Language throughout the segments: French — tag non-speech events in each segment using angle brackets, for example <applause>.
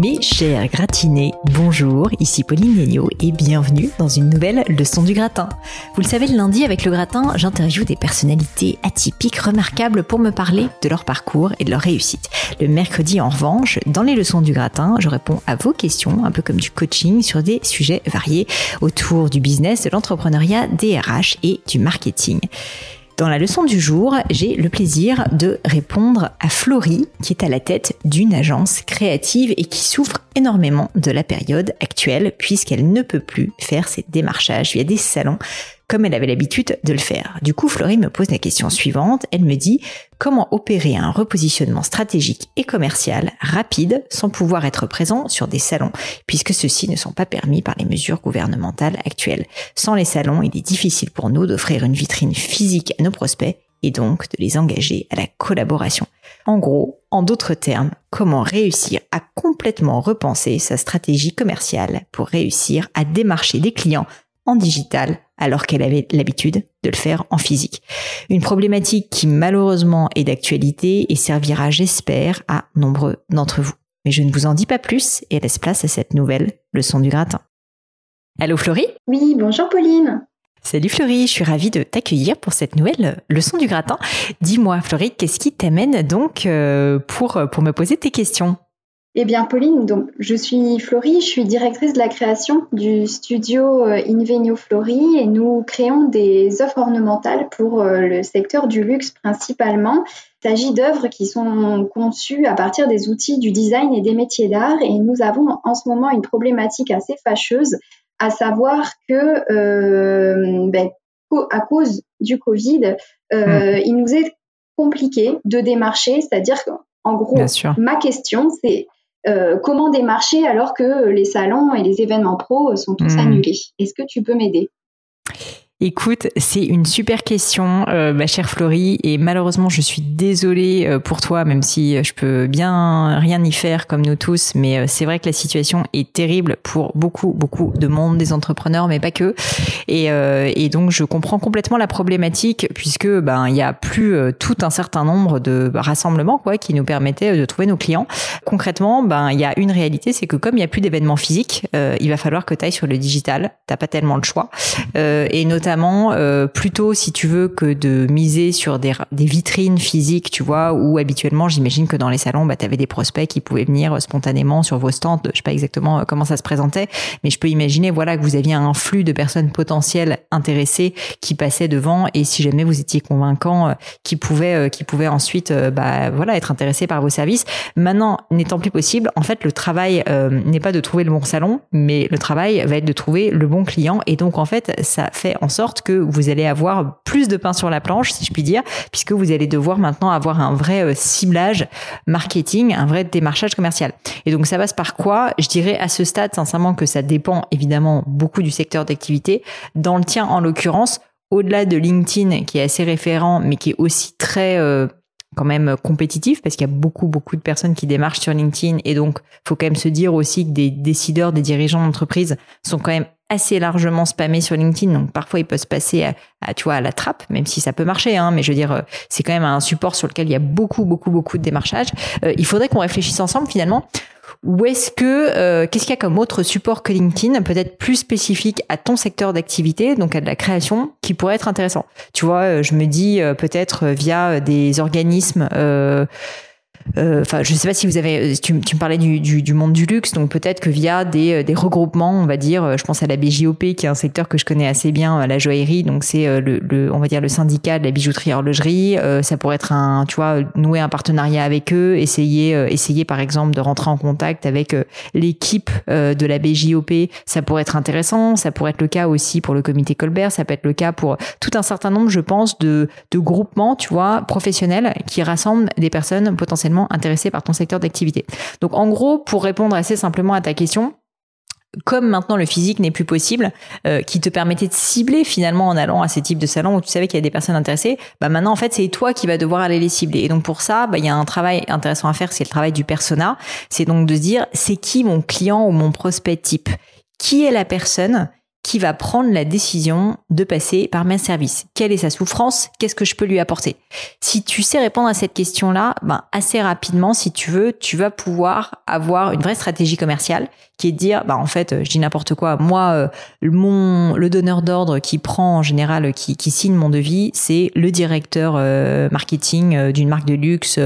Mes chers gratinés, bonjour, ici Pauline Nénio et bienvenue dans une nouvelle leçon du gratin. Vous le savez, le lundi avec le gratin, j'interviewe des personnalités atypiques remarquables pour me parler de leur parcours et de leur réussite. Le mercredi, en revanche, dans les leçons du gratin, je réponds à vos questions, un peu comme du coaching sur des sujets variés autour du business, de l'entrepreneuriat, des RH et du marketing. Dans la leçon du jour, j'ai le plaisir de répondre à Florie, qui est à la tête d'une agence créative et qui souffre énormément de la période actuelle puisqu'elle ne peut plus faire ses démarchages via des salons comme elle avait l'habitude de le faire. Du coup, Florie me pose la question suivante. Elle me dit comment opérer un repositionnement stratégique et commercial rapide sans pouvoir être présent sur des salons, puisque ceux-ci ne sont pas permis par les mesures gouvernementales actuelles. Sans les salons, il est difficile pour nous d'offrir une vitrine physique à nos prospects et donc de les engager à la collaboration. En gros, en d'autres termes, comment réussir à complètement repenser sa stratégie commerciale pour réussir à démarcher des clients en digital alors qu'elle avait l'habitude de le faire en physique. Une problématique qui malheureusement est d'actualité et servira, j'espère, à nombreux d'entre vous. Mais je ne vous en dis pas plus et laisse place à cette nouvelle leçon du gratin. Allô Florie? Oui, bonjour Pauline. Salut Florie, je suis ravie de t'accueillir pour cette nouvelle leçon du gratin. Dis-moi Florie, qu'est-ce qui t'amène donc euh, pour, pour me poser tes questions? Eh bien, Pauline, donc, je suis Florie, je suis directrice de la création du studio euh, Invenio Florie et nous créons des offres ornementales pour euh, le secteur du luxe principalement. Il s'agit d'œuvres qui sont conçues à partir des outils du design et des métiers d'art et nous avons en ce moment une problématique assez fâcheuse, à savoir que euh, ben, à cause du Covid, hmm. il nous est compliqué de démarcher, c'est-à-dire qu'en gros, ma question, c'est euh, comment démarcher alors que les salons et les événements pro sont tous hmm. annulés? Est-ce que tu peux m'aider? Écoute, c'est une super question, euh, ma chère Florie, et malheureusement, je suis désolée euh, pour toi, même si euh, je peux bien rien y faire comme nous tous, mais c'est vrai que la situation est terrible pour beaucoup, beaucoup de monde, des entrepreneurs, mais pas que. Et, et donc, je comprends complètement la problématique, puisque ben il y a plus tout un certain nombre de rassemblements quoi qui nous permettaient de trouver nos clients. Concrètement, ben il y a une réalité, c'est que comme il y a plus d'événements physiques, il va falloir que tu ailles sur le digital. T'as pas tellement le choix, et notamment euh, plutôt si tu veux que de miser sur des, vitrines physiques, tu vois, où habituellement j'imagine que dans les salons, bah, tu avais des prospects qui pouvaient venir euh, spontanément sur vos stands. Je sais pas exactement euh, comment ça se présentait, mais je peux imaginer voilà que vous aviez un flux de personnes potentielles intéressées qui passaient devant et si jamais vous étiez convaincant, qui pouvaient qui pouvaient ensuite bah voilà être intéressés par vos services. Maintenant, n'étant plus possible, en fait le travail n'est pas de trouver le bon salon, mais le travail va être de trouver le bon client et donc en fait ça fait en sorte que vous allez avoir plus de pain sur la planche, si je puis dire, puisque vous allez devoir maintenant avoir un vrai euh, ciblage marketing, un vrai démarchage commercial. Et donc ça passe par quoi? Je dirais à ce stade sincèrement que ça dépend évidemment beaucoup du secteur d'activité. Dans le tien en l'occurrence, au-delà de LinkedIn qui est assez référent, mais qui est aussi très euh, quand même compétitif parce qu'il y a beaucoup beaucoup de personnes qui démarchent sur LinkedIn et donc faut quand même se dire aussi que des décideurs, des dirigeants d'entreprise sont quand même assez largement spammé sur LinkedIn, donc parfois il peut se passer à, tu vois, à la trappe, même si ça peut marcher, hein, mais je veux dire, euh, c'est quand même un support sur lequel il y a beaucoup, beaucoup, beaucoup de démarchage. Euh, il faudrait qu'on réfléchisse ensemble finalement. Ou est-ce que qu'est-ce qu'il y a comme autre support que LinkedIn, peut-être plus spécifique à ton secteur d'activité, donc à de la création, qui pourrait être intéressant? Tu vois, je me dis peut-être via des organismes euh, enfin, je sais pas si vous avez, tu, tu me parlais du, du, du, monde du luxe, donc peut-être que via des, euh, des, regroupements, on va dire, euh, je pense à la BJOP, qui est un secteur que je connais assez bien, la joaillerie, donc c'est le, le, on va dire le syndicat de la bijouterie horlogerie. ça pourrait être un, tu vois, nouer un partenariat avec eux, essayer, essayer par exemple de rentrer en contact avec l'équipe de la BJOP. Ça pourrait être intéressant. Ça pourrait être le cas aussi pour le comité Colbert. Ça peut être le cas pour tout un certain nombre, je pense, de, de groupements, tu vois, professionnels qui rassemblent des personnes potentiellement intéressé par ton secteur d'activité. Donc en gros, pour répondre assez simplement à ta question, comme maintenant le physique n'est plus possible, euh, qui te permettait de cibler finalement en allant à ces types de salons où tu savais qu'il y a des personnes intéressées, bah maintenant en fait c'est toi qui vas devoir aller les cibler. Et donc pour ça, bah il y a un travail intéressant à faire, c'est le travail du persona. C'est donc de se dire c'est qui mon client ou mon prospect type, qui est la personne qui va prendre la décision de passer par mes services. Quelle est sa souffrance? Qu'est-ce que je peux lui apporter? Si tu sais répondre à cette question-là, ben assez rapidement, si tu veux, tu vas pouvoir avoir une vraie stratégie commerciale qui est de dire, bah en fait, je dis n'importe quoi. Moi, euh, le donneur d'ordre qui prend en général, qui, qui signe mon devis, c'est le directeur euh, marketing euh, d'une marque de luxe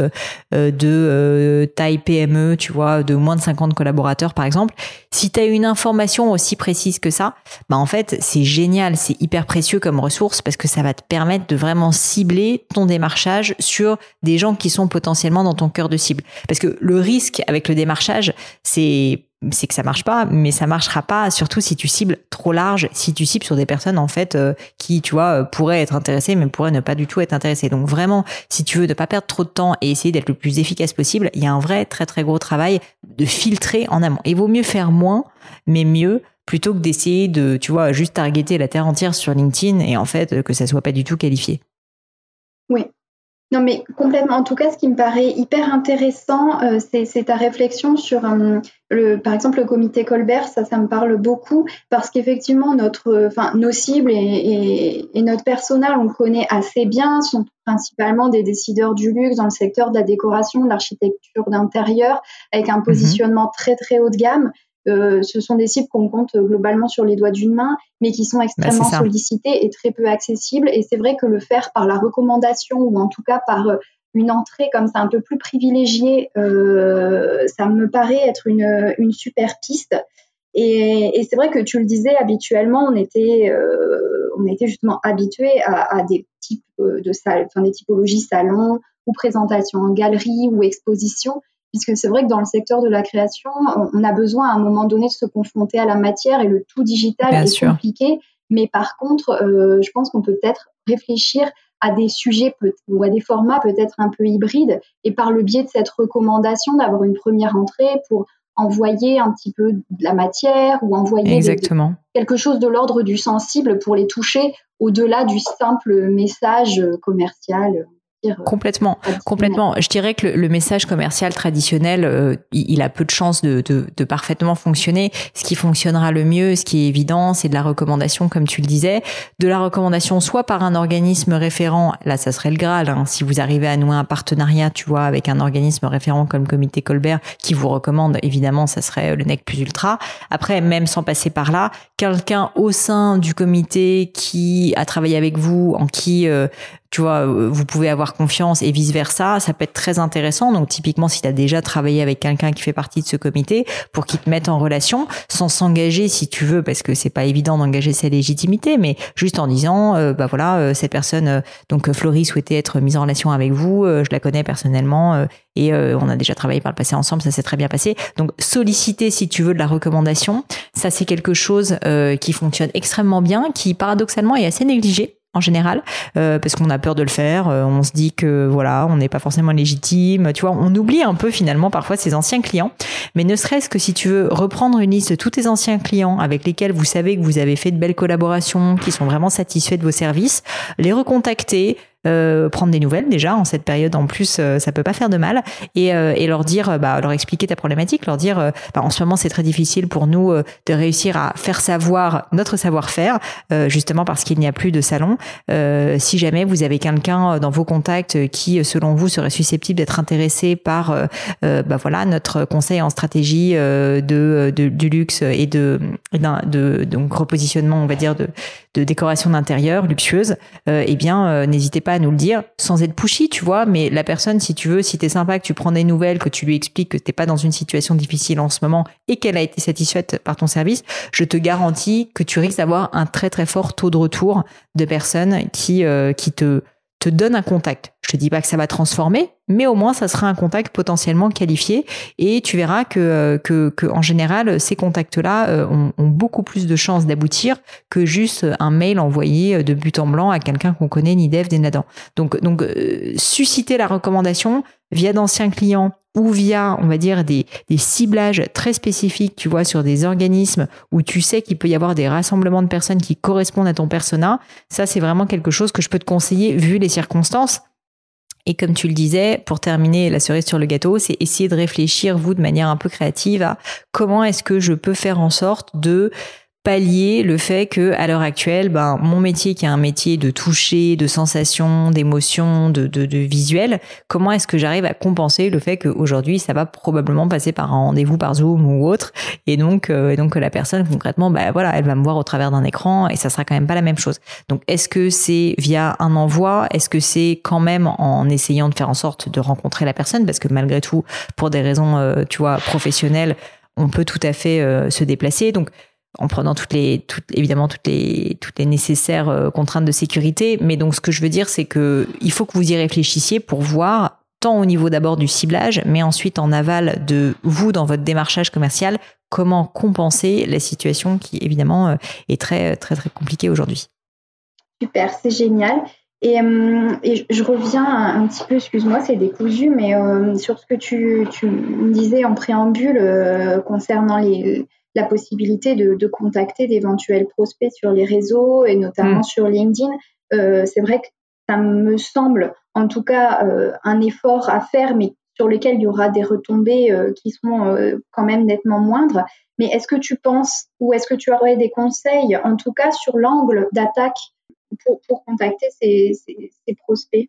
de taille PME, tu vois, de moins de 50 collaborateurs par exemple. Si tu as une information aussi précise que ça, bah en fait, c'est génial, c'est hyper précieux comme ressource parce que ça va te permettre de vraiment cibler ton démarchage sur des gens qui sont potentiellement dans ton cœur de cible. Parce que le risque avec le démarchage, c'est c'est que ça marche pas, mais ça marchera pas, surtout si tu cibles trop large, si tu cibles sur des personnes en fait euh, qui, tu vois, euh, pourraient être intéressées, mais pourraient ne pas du tout être intéressées. Donc vraiment, si tu veux ne pas perdre trop de temps et essayer d'être le plus efficace possible, il y a un vrai très très gros travail de filtrer en amont. Il vaut mieux faire moins, mais mieux plutôt que d'essayer de, tu vois, juste targeter la terre entière sur LinkedIn et en fait que ça soit pas du tout qualifié. Oui, non, mais complètement. En tout cas, ce qui me paraît hyper intéressant, euh, c'est ta réflexion sur, euh, le, par exemple, le comité Colbert. Ça, ça me parle beaucoup parce qu'effectivement, notre, enfin, nos cibles et, notre personnel, on le connaît assez bien, sont principalement des décideurs du luxe dans le secteur de la décoration, de l'architecture d'intérieur, avec un mhm. positionnement très très haut de gamme. Euh, ce sont des cibles qu'on compte globalement sur les doigts d'une main, mais qui sont bah, extrêmement sollicitées et très peu accessibles. Et c'est vrai que le faire par la recommandation ou en tout cas par euh, une entrée comme ça un peu plus privilégiée, euh, ça me paraît être une, une super piste. Et, et c'est vrai que tu le disais, habituellement, on était, euh, on était justement habitué à, à, des types de salles, enfin des typologies salons ou présentations en galerie ou exposition puisque c'est vrai que dans le secteur de la création, on a besoin à un moment donné de se confronter à la matière et le tout digital est compliqué. Mais par contre, euh, je pense qu'on peut peut-être réfléchir à des sujets ou à des formats peut-être un peu hybrides et par le biais de cette recommandation d'avoir une première entrée pour envoyer un petit peu de la matière ou envoyer quelque chose de l'ordre du sensible pour les toucher au-delà du simple message commercial euh, complètement, complètement. Je dirais que le, message commercial traditionnel, euh, il, a peu de chances de, de, de, parfaitement fonctionner. Ce qui fonctionnera le mieux, ce qui est évident, c'est de la recommandation, comme tu le disais, de la recommandation soit par un organisme référent, là ça serait le Graal. Hein, si vous arrivez à nouer un partenariat, tu vois, avec un organisme référent comme le Comité Colbert, qui vous recommande, évidemment, ça serait le NEC plus ultra. Après, même sans passer par là, quelqu'un au sein du comité qui a travaillé avec vous, en qui euh, tu vois, euh, vous pouvez avoir confiance et vice versa. Ça peut être très intéressant. Donc, typiquement, si tu as déjà travaillé avec quelqu'un qui fait partie de ce comité pour qu'il te mette en relation, sans s'engager, si tu veux, parce que c'est pas évident d'engager sa légitimité, mais juste en disant, euh, bah voilà, euh, cette personne, donc Florie souhaitait être mise en relation avec vous. je la connais personnellement et on a déjà travaillé par le passé ensemble. Ça s'est très bien passé. Donc, solliciter, si tu veux, de la recommandation, ça c'est quelque chose qui fonctionne extrêmement bien, qui paradoxalement est assez négligé en général, euh, parce qu'on a peur de le faire. Euh, on se dit que voilà, on n'est pas forcément légitime. Tu vois, on oublie un peu finalement parfois ses anciens clients. Mais ne serait-ce que si tu veux reprendre une liste de tous tes anciens clients avec lesquels vous savez que vous avez fait de belles collaborations, qui sont vraiment satisfaits de vos services, les recontacter, prendre des nouvelles déjà en cette période en plus, ça peut pas faire de mal, et, et leur dire, bah, leur expliquer ta problématique, leur dire, bah, en ce moment c'est très difficile pour nous de réussir à faire savoir notre savoir-faire, justement parce qu'il n'y a plus de salon. si jamais vous avez quelqu'un dans vos contacts qui, selon vous, serait susceptible d'être intéressé par, bah voilà, notre conseil en stratégie de, de, du luxe et de, de, donc repositionnement, on va dire, de, de décoration d'intérieur luxueuse, euh, eh bien, euh, n'hésitez pas nous le dire, sans être pushy, tu vois, mais la personne, si tu veux, si t'es sympa, que tu prends des nouvelles, que tu lui expliques que t'es pas dans une situation difficile en ce moment et qu'elle a été satisfaite par ton service, je te garantis que tu risques d'avoir un très très fort taux de retour de personnes qui, euh, qui te te donne un contact. Je te dis pas que ça va transformer, mais au moins ça sera un contact potentiellement qualifié et tu verras que, euh, que, que en général ces contacts-là euh, ont, ont, beaucoup plus de chances d'aboutir que juste un mail envoyé de but en blanc à quelqu'un qu'on connaît ni dev ni Nadan. Donc donc euh, susciter la recommandation via d'anciens clients ou via, on va dire, des, ciblages très spécifiques, tu vois, sur des organismes où tu sais qu'il peut y avoir des rassemblements de personnes qui correspondent à ton persona, ça, c'est vraiment quelque chose que je peux te conseiller vu les circonstances. Et comme tu le disais, pour terminer la cerise sur le gâteau, c'est essayer de réfléchir, vous, de manière un peu créative, à comment est-ce que je peux faire en sorte de pallier le fait que à l'heure actuelle, ben mon métier qui est un métier de toucher, de sensation, d'émotion, de, de, de, visuel, comment est-ce que j'arrive à compenser le fait qu'aujourd'hui ça va probablement passer par un rendez-vous par Zoom ou autre, et donc euh, et donc la personne concrètement, ben voilà, elle va me voir au travers d'un écran et ça sera quand même pas la même chose. Donc est-ce que c'est via un envoi, est-ce que c'est quand même en essayant de faire en sorte de rencontrer la personne, parce que malgré tout, pour des raisons, euh, tu vois, professionnelles, on peut tout à fait euh, se déplacer, donc en prenant toutes les, toutes, évidemment toutes les, toutes les nécessaires euh, contraintes de sécurité. Mais donc, ce que je veux dire, c'est que il faut que vous y réfléchissiez pour voir tant au niveau d'abord du ciblage, mais ensuite en aval de vous dans votre démarchage commercial, comment compenser la situation qui évidemment euh, est très très très compliquée aujourd'hui. Super, c'est génial. Et, euh, et, je reviens un petit peu, excuse-moi, c'est décousu, mais sur ce que tu, tu, disais en préambule concernant les, la possibilité de, contacter d'éventuels prospects sur les réseaux et notamment mm. sur LinkedIn. Euh, c'est vrai que ça me semble en tout cas euh, un effort à faire, mais sur lequel il y aura des retombées euh, qui seront quand même nettement moindres. Mais est-ce que tu penses ou est-ce que tu aurais des conseils, en tout cas sur l'angle d'attaque pour, contacter ces prospects?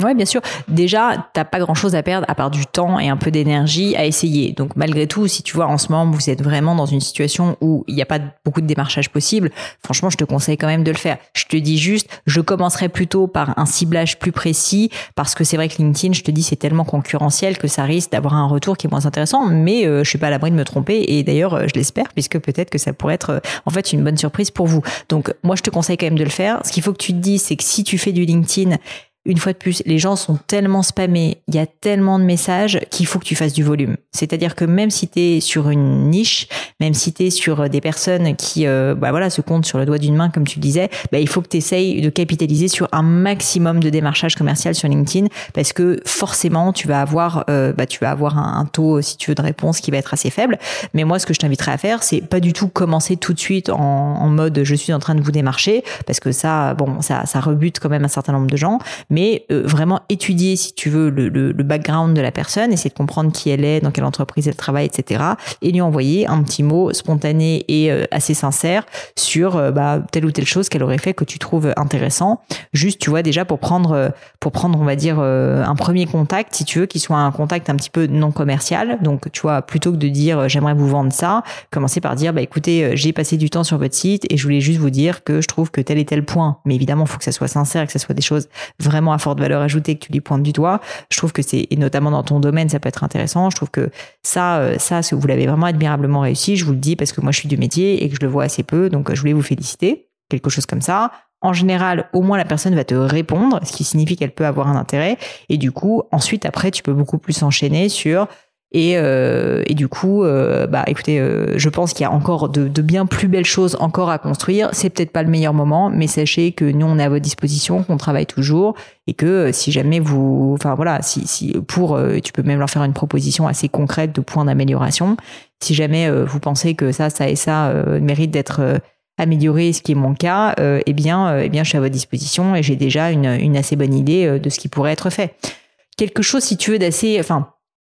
Ouais, bien sûr. Déjà, t'as pas grand chose à perdre à part du temps et un peu d'énergie à essayer. Donc, malgré tout, si tu vois en ce moment vous êtes vraiment dans une situation où il n'y a pas beaucoup de démarchage possible, franchement, je te conseille quand même de le faire. Je te dis juste, je commencerai plutôt par un ciblage plus précis parce que c'est vrai que LinkedIn, je te dis, c'est tellement concurrentiel que ça risque d'avoir un retour qui est moins intéressant. Mais euh, je suis pas à l'abri de me tromper et d'ailleurs, euh, je l'espère puisque peut-être que ça pourrait être euh, en fait une bonne surprise pour vous. Donc, moi, je te conseille quand même de le faire. Ce qu'il faut que tu te dises, c'est que si tu fais du LinkedIn une fois de plus, les gens sont tellement spammés, il y a tellement de messages qu'il faut que tu fasses du volume. C'est-à-dire que même si tu es sur une niche, même si tu es sur euh, des personnes qui euh, bah voilà, se comptent sur le doigt d'une main, comme tu le disais, bah, il faut que tu essayes de capitaliser sur un maximum de démarchage commercial sur LinkedIn parce que forcément, tu vas avoir, euh, bah, tu vas avoir un, taux, si tu veux, de réponse qui va être assez faible. Mais moi, ce que je t'inviterais à faire, c'est pas du tout commencer tout de suite en, en, mode je suis en train de vous démarcher parce que ça, bon, ça, ça rebute quand même un certain nombre de gens mais euh, vraiment étudier, si tu veux, le, background de la personne, essayer de comprendre qui elle est, dans quelle entreprise elle travaille, etc. Et lui envoyer un petit mot spontané et euh, assez sincère sur euh, bah, telle ou telle chose qu'elle aurait fait que tu trouves intéressant. Juste, tu vois, déjà pour prendre, pour prendre, on va dire, un premier contact, si tu veux, qui soit un contact un petit peu non commercial. Donc, tu vois, plutôt que de dire j'aimerais vous vendre ça, commencer par dire bah écoutez, j'ai passé du temps sur votre site et je voulais juste vous dire que je trouve que tel et tel point. Mais évidemment, il faut que ça soit sincère, que ça soit des choses vraiment à forte valeur ajoutée que tu lui pointes du doigt. Je trouve que c'est, et notamment dans ton domaine, ça peut être intéressant. Je trouve que ça, euh, ça, vous l'avez vraiment admirablement réussi. Je vous le dis parce que moi, je suis du métier et que je le vois assez peu. Donc, euh, je voulais vous féliciter. Quelque chose comme ça. En général, au moins la personne va te répondre, ce qui signifie qu'elle peut avoir un intérêt. Et du coup, ensuite, après, tu peux beaucoup plus enchaîner sur et, euh, et du coup, euh, bah écoutez, euh, je pense qu'il y a encore de, de, bien plus belles choses encore à construire. C'est peut-être pas le meilleur moment, mais sachez que nous on est à votre disposition, qu'on travaille toujours et que euh, si jamais vous, enfin voilà, si, si pour, euh, tu peux même leur faire une proposition assez concrète de points d'amélioration. Si jamais vous pensez que ça, ça et ça mérite d'être améliorer ce qui est mon cas, eh bien, eh bien, je suis à votre disposition et j'ai déjà une, une assez bonne idée de ce qui pourrait être fait. Quelque chose, si tu veux, d'assez, enfin,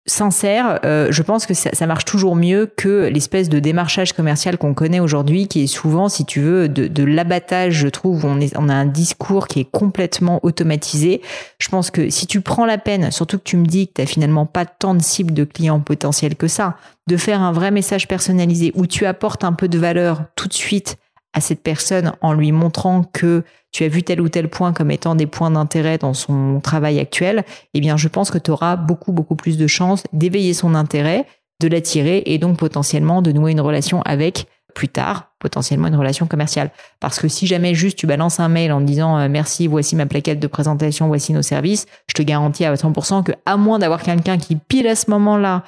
sincère, euh, je pense que ça, marche toujours mieux que l'espèce de démarchage commercial qu'on connaît aujourd'hui, qui est souvent, si tu veux, de, l'abattage. Je trouve, on, est, on a un discours qui est complètement automatisé. Je pense que si tu prends la peine, surtout que tu me dis que tu finalement pas tant de cibles de clients potentiels que ça, de faire un vrai message personnalisé où tu apportes un peu de valeur tout de suite à cette personne en lui montrant que tu as vu tel ou tel point comme étant des points d'intérêt dans son travail actuel, eh bien, je pense que tu auras beaucoup, beaucoup plus de chances d'éveiller son intérêt, de l'attirer et donc potentiellement de nouer une relation avec plus tard, potentiellement une relation commerciale. Parce que si jamais juste tu balances un mail en disant euh, merci, voici ma plaquette de présentation, voici nos services, je te garantis à 100% que à moins d'avoir quelqu'un qui pile à ce moment-là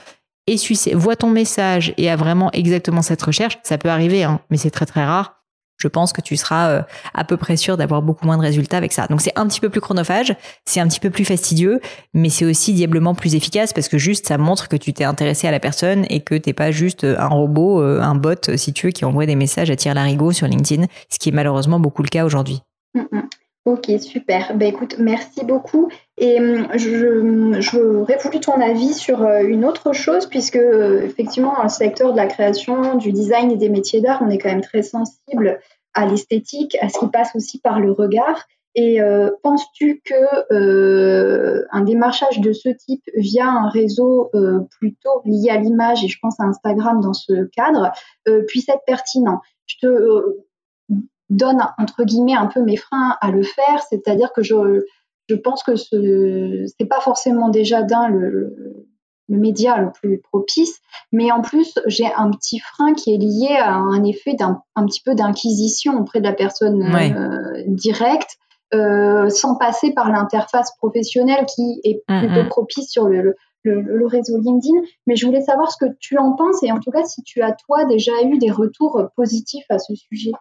et voit ton message et a vraiment exactement cette recherche, ça peut arriver, hein, mais c'est très très rare je pense que tu seras euh, à peu près sûr d'avoir beaucoup moins de résultats avec ça. Donc c'est un petit peu plus chronophage, c'est un petit peu plus fastidieux, mais c'est aussi diablement plus efficace parce que juste ça montre que tu t'es intéressé à la personne et que t'es pas juste un robot, euh, un bot si tu veux, qui envoie des messages à tir larigot sur LinkedIn, ce qui est malheureusement beaucoup le cas aujourd'hui. Mm, mm. Ok, super. Ben écoute, merci beaucoup. Et hum, je, j'aurais voulu ton avis sur euh, une autre chose, puisque effectivement, dans le secteur de la création, du design et des métiers d'art, on est quand même très sensible à l'esthétique, à ce qui passe aussi par le regard. Et euh, penses-tu que euh, un démarchage de ce type via un réseau plutôt lié à l'image, et je pense à Instagram dans ce cadre, puisse être pertinent? Je te donne entre guillemets un peu mes freins à le faire, c'est-à-dire que je, je pense que ce n'est pas forcément déjà d'un le, le, média le plus propice, mais en plus j'ai un petit frein qui est lié à un effet d'un un petit peu d'inquisition auprès de la personne euh, directe. Euh, sans passer par l'interface professionnelle qui est plutôt propice sur le, le, le, réseau LinkedIn. Mais je voulais savoir ce que tu en penses et en tout cas si tu as toi déjà eu des retours positifs à ce sujet.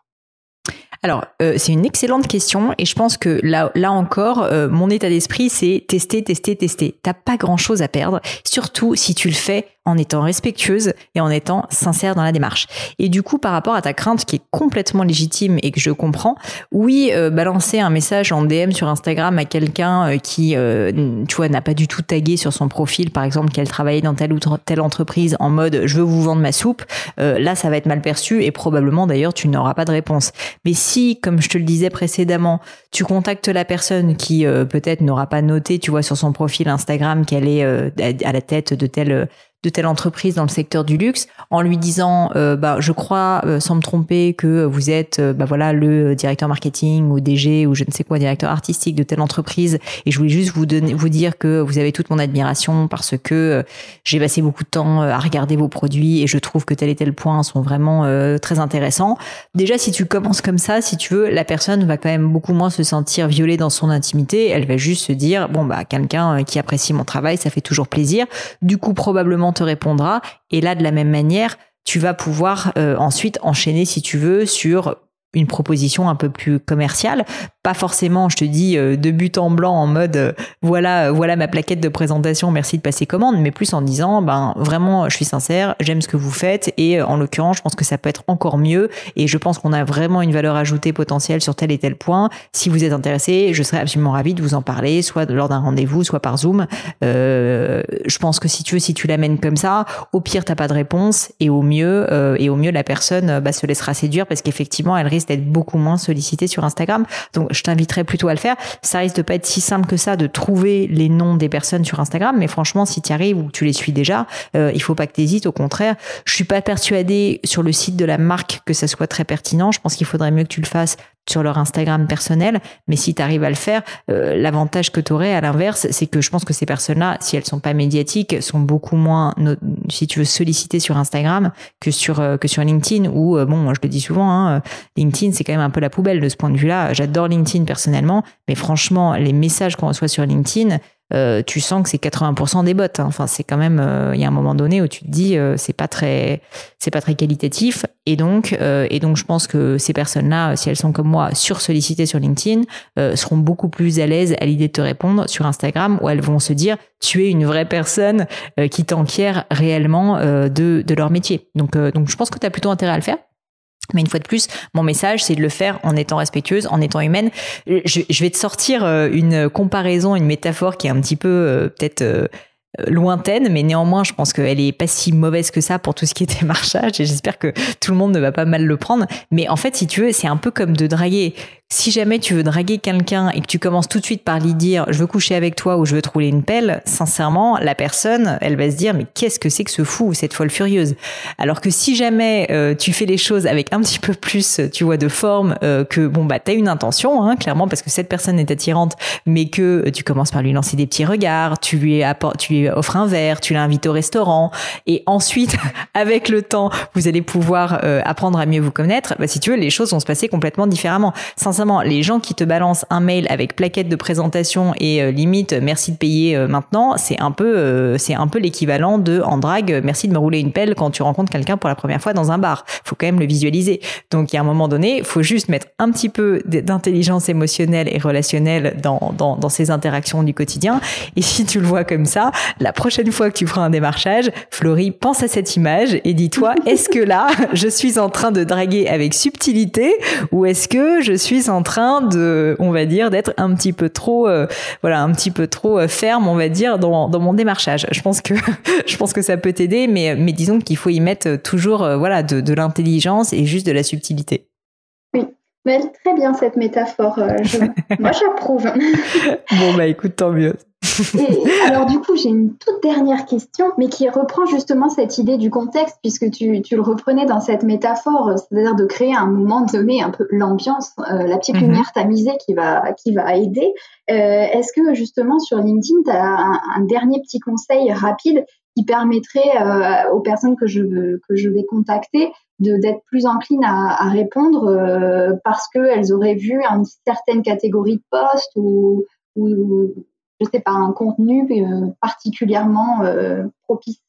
Alors, euh, c'est une excellente question et je pense que là, là encore, euh, mon état d'esprit, c'est tester, tester, tester. T'as pas grand-chose à perdre, surtout si tu le fais en étant respectueuse et en étant sincère dans la démarche. Et du coup, par rapport à ta crainte qui est complètement légitime et que je comprends, oui, euh, balancer un message en DM sur Instagram à quelqu'un qui, tu vois, n'a pas du tout tagué sur son profil, par exemple, qu'elle travaillait dans telle ou telle entreprise en mode je veux vous vendre ma soupe, là, ça va être mal perçu et probablement d'ailleurs tu n'auras pas de réponse. Mais si, comme je te le disais précédemment, tu contactes la personne qui euh, peut-être n'aura pas noté, tu vois, sur son profil Instagram qu'elle est euh, à la tête de telle de telle entreprise dans le secteur du luxe en lui disant euh, bah je crois euh, sans me tromper que vous êtes euh, bah voilà le directeur marketing ou DG ou je ne sais quoi directeur artistique de telle entreprise et je voulais juste vous donner vous dire que vous avez toute mon admiration parce que j'ai passé beaucoup de temps à regarder vos produits et je trouve que tel et tel point sont vraiment très intéressants. Déjà si tu commences comme ça, si tu veux, la personne va quand même beaucoup moins se sentir violée dans son intimité, elle va juste se dire bon bah quelqu'un qui apprécie mon travail, ça fait toujours plaisir. Du coup probablement te répondra. Et là, de la même manière, tu vas pouvoir euh, ensuite enchaîner, si tu veux, sur une proposition un peu plus commerciale, pas forcément, je te dis, euh, de but en blanc en mode euh, voilà, euh, voilà ma plaquette de présentation, merci de passer commande, mais plus en disant ben vraiment, je suis sincère, j'aime ce que vous faites et en l'occurrence, je pense que ça peut être encore mieux et je pense qu'on a vraiment une valeur ajoutée potentielle sur tel et tel point. Si vous êtes intéressé, je serais absolument ravie de vous en parler, soit lors d'un rendez-vous, soit par Zoom. je pense que si tu veux, si tu l'amènes comme ça, au pire t'as pas de réponse et au mieux et au mieux la personne bah, se laissera séduire parce qu'effectivement elle risque d'être beaucoup moins sollicité sur Instagram. Donc, je t'inviterais plutôt à le faire. Ça risque de pas être si simple que ça de trouver les noms des personnes sur Instagram, mais franchement, si tu arrives ou tu les suis déjà, euh, il faut pas que tu hésites. Au contraire, je suis pas persuadée sur le site de la marque que ça soit très pertinent. Je pense qu'il faudrait mieux que tu le fasses sur leur Instagram personnel. Mais si tu arrives à le faire, euh, l'avantage que tu aurais à l'inverse, c'est que je pense que ces personnes-là, si elles sont pas médiatiques, sont beaucoup moins, si tu veux, solliciter sur Instagram que sur euh, que sur LinkedIn. Ou euh, bon, moi je le dis souvent, hein, LinkedIn c'est quand même un peu la poubelle de ce point de vue-là. J'adore LinkedIn personnellement, mais franchement, les messages qu'on reçoit sur LinkedIn, euh, tu sens que c'est 80% des bots. Hein. Enfin, c'est quand même, euh, il y a un moment donné où tu te dis, euh, c'est pas très, c'est pas très qualitatif. Et donc, et donc, je pense que ces personnes-là, si elles sont comme moi, sur-sollicitées sur LinkedIn, seront beaucoup plus à l'aise à l'idée de te répondre sur Instagram, où elles vont se dire, tu es une vraie personne qui t'enquiert réellement de, de leur métier. Donc, donc, je pense que tu as plutôt intérêt à le faire. Mais une fois de plus, mon message, c'est de le faire en étant respectueuse, en étant humaine. Je, vais te sortir une comparaison, une métaphore qui est un petit peu peut-être lointaine, mais néanmoins, je pense qu'elle est pas si mauvaise que ça pour tout ce qui est <laughs> démarchage et j'espère que tout le monde ne va pas mal le prendre. Mais en fait, si tu veux, c'est un peu comme de draguer si jamais tu veux draguer quelqu'un et que tu commences tout de suite par lui dire je veux coucher avec toi ou je veux te rouler une pelle, sincèrement, la personne, elle va se dire mais qu'est-ce que c'est que ce fou ou cette folle furieuse? Alors que si jamais euh, tu fais les choses avec un petit peu plus, tu vois, de forme, euh, que bon bah t'as une intention, hein, clairement parce que cette personne est attirante, mais que tu commences par lui lancer des petits regards, tu lui apportes, tu lui offres un verre, tu l'invites au restaurant, et ensuite <laughs> avec le temps vous allez pouvoir euh, apprendre à mieux vous connaître. Bah, si tu veux, les choses vont se passer complètement différemment. Les gens qui te balancent un mail avec plaquette de présentation et euh, limite merci de payer euh, maintenant, c'est un peu euh, c'est un peu l'équivalent de en drague merci de me rouler une pelle quand tu rencontres quelqu'un pour la première fois dans un bar. Faut quand même le visualiser. Donc il y a un moment donné, faut juste mettre un petit peu d'intelligence émotionnelle et relationnelle dans, dans dans ces interactions du quotidien. Et si tu le vois comme ça, la prochaine fois que tu feras un démarchage, Florie, pense à cette image et dis-toi est-ce que là <laughs> je suis en train de draguer avec subtilité ou est-ce que je suis en train de, on va dire, d'être un petit peu trop, euh, voilà, un petit peu trop euh, ferme, on va dire, dans, dans mon démarchage. Je pense que, <laughs> je pense que ça peut t'aider, mais, mais disons qu'il faut y mettre toujours, euh, voilà, de, de l'intelligence et juste de la subtilité. Mais très bien cette métaphore. <laughs> moi, j'approuve. <laughs> bon, bah écoute, tant mieux. Et alors du coup, j'ai une toute dernière question, mais qui reprend justement cette idée du contexte, puisque tu, tu le reprenais dans cette métaphore, c'est-à-dire de créer à un moment donné un peu l'ambiance, euh, la petite mhm. lumière tamisée qui va, qui va aider. Euh, Est-ce que justement sur LinkedIn, tu as un, dernier petit conseil rapide qui permettrait euh, aux personnes que je, que je vais contacter d'être plus enclines à, répondre euh, parce qu'elles auraient vu une certaine catégorie de postes ou, ou je sais pas, un contenu euh, particulièrement euh, propice.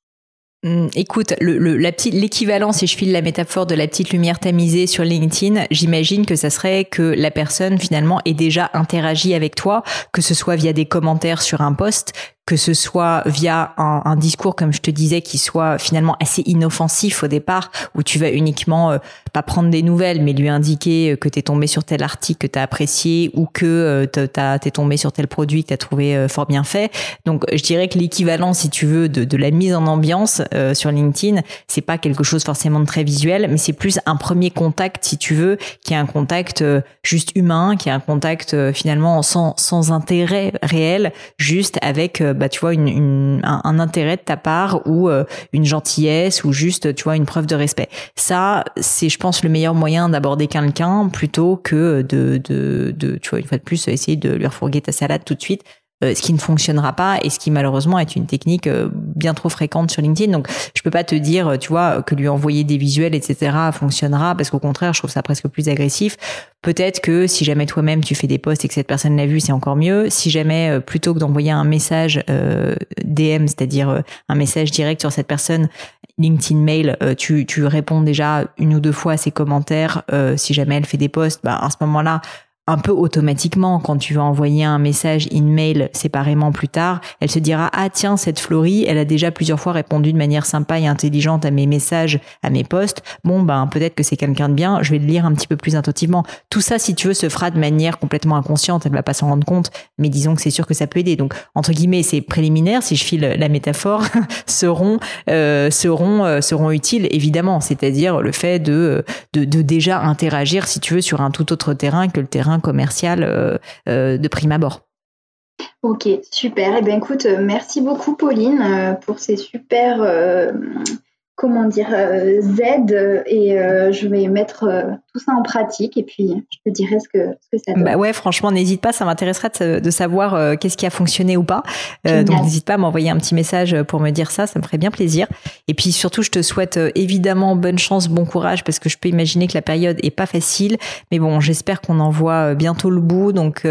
Hum, écoute, l'équivalent, si je file la métaphore de la petite lumière tamisée sur LinkedIn, j'imagine que ça serait que la personne finalement ait déjà interagi avec toi, que ce soit via des commentaires sur un post, que ce soit via un, un, discours, comme je te disais, qui soit finalement assez inoffensif au départ, où tu vas uniquement euh, pas prendre des nouvelles, mais lui indiquer que tu es tombé sur tel article que tu as apprécié ou que euh, tu es tombé sur tel produit que tu as trouvé euh, fort bien fait. Donc je dirais que l'équivalent, si tu veux, de, de, la mise en ambiance euh, sur LinkedIn, c'est pas quelque chose forcément de très visuel, mais c'est plus un premier contact, si tu veux, qui est un contact juste humain, qui est un contact finalement sans, sans intérêt réel, juste avec bah, tu vois, une, un, intérêt de ta part ou euh, une gentillesse ou juste, tu vois, une preuve de respect. Ça, c'est, je pense, le meilleur moyen d'aborder quelqu'un plutôt que de, de, de, tu vois, une fois de plus, essayer de lui refourguer ta salade tout de suite. Euh, ce qui ne fonctionnera pas et ce qui malheureusement est une technique euh, bien trop fréquente sur LinkedIn. Donc je peux pas te dire, tu vois, que lui envoyer des visuels, etc. fonctionnera parce qu'au contraire, je trouve ça presque plus agressif. Peut-être que si jamais toi-même tu fais des posts et que cette personne l'a vu, c'est encore mieux. Si jamais euh, plutôt que d'envoyer un message DM, c'est-à-dire un message direct sur cette personne, LinkedIn mail, tu, tu réponds déjà une ou deux fois à ses commentaires. si jamais elle fait des posts, bah, à ce moment-là, un peu automatiquement quand tu vas envoyer un message in-mail séparément plus tard, elle se dira ah tiens cette Florie, elle a déjà plusieurs fois répondu de manière sympa et intelligente à mes messages, à mes posts. Bon ben peut-être que c'est quelqu'un de bien, je vais le lire un petit peu plus attentivement. Tout ça si tu veux se fera de manière complètement inconsciente, elle va pas s'en rendre compte, mais disons que c'est sûr que ça peut aider. Donc entre guillemets, ces préliminaires, si je file la métaphore, <laughs> seront euh, seront euh, seront utiles évidemment, c'est-à-dire le fait de, de de déjà interagir si tu veux sur un tout autre terrain que le terrain commercial euh, euh, de prime abord. Ok, super. Eh bien, écoute, euh, merci beaucoup, Pauline, pour ces super, comment dire, Z. Et je vais mettre tout ça en pratique et puis je te dirai ce que, ce que ça donne. Bah ouais, franchement, n'hésite pas. Ça m'intéresserait de, savoir qu'est-ce qui a fonctionné ou pas. donc, n'hésite pas à m'envoyer un petit message pour me dire ça. Ça me ferait bien plaisir. Et puis, surtout, je te souhaite évidemment bonne chance, bon courage parce que je peux imaginer que la période est pas facile. Mais bon, j'espère qu'on en voit bientôt le bout. Donc,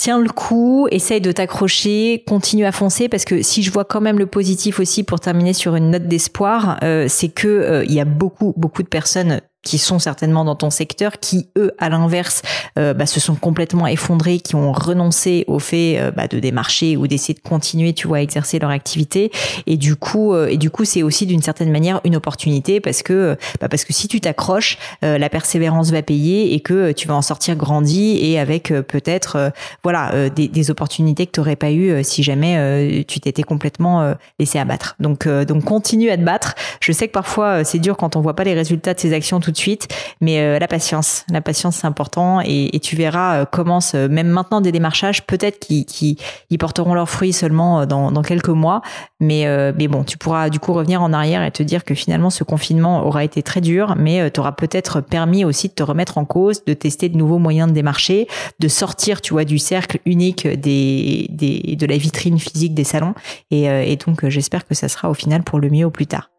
tiens le coup, essaye de t'accrocher, continue à foncer parce que si je vois quand même le positif aussi pour terminer sur une note d'espoir, euh, c'est que euh, il y a beaucoup beaucoup de personnes qui sont certainement dans ton secteur, qui eux, à l'inverse, euh, bah, se sont complètement effondrés, qui ont renoncé au fait euh, bah, de démarcher ou d'essayer de continuer, tu vois, à exercer leur activité. Et du coup, euh, et du coup, c'est aussi d'une certaine manière une opportunité parce que, bah, parce que si tu t'accroches, la persévérance va payer et que tu vas en sortir grandi et avec peut-être, voilà, des, des, opportunités que tu n'aurais pas eu si jamais tu t'étais complètement laissé abattre. Donc, donc continue à te battre. Je sais que parfois c'est dur quand on voit pas les résultats de ses actions de suite, mais euh, la patience, la patience c'est important. Et, tu verras euh, commence euh, même maintenant des démarchages peut-être qui, qui ils porteront leurs fruits seulement dans, dans quelques mois, mais mais bon tu pourras du coup revenir en arrière et te dire que finalement ce confinement aura été très dur, mais t'aura peut-être permis aussi de te remettre en cause, de tester de nouveaux moyens de démarcher, de sortir tu vois du cercle unique des, des de la vitrine physique des salons. Et, et donc j'espère que ça sera au final pour le mieux au plus tard.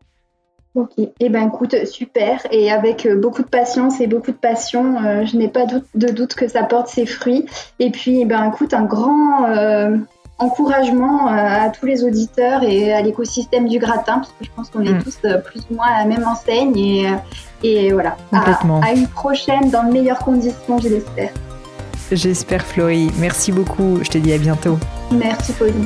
Ok, eh ben écoute, super. Et avec euh, beaucoup de patience et beaucoup de passion, euh, je n'ai pas de doute que ça porte ses fruits. Et puis, eh ben écoute, un grand euh, encouragement à tous les auditeurs et à l'écosystème du gratin, parce que je pense qu'on est mm. tous plus ou moins à la même enseigne. Et, et voilà, à, une prochaine dans de meilleures conditions, je l'espère. J'espère, Florie. Merci beaucoup. Je te dis à bientôt. Merci, Pauline.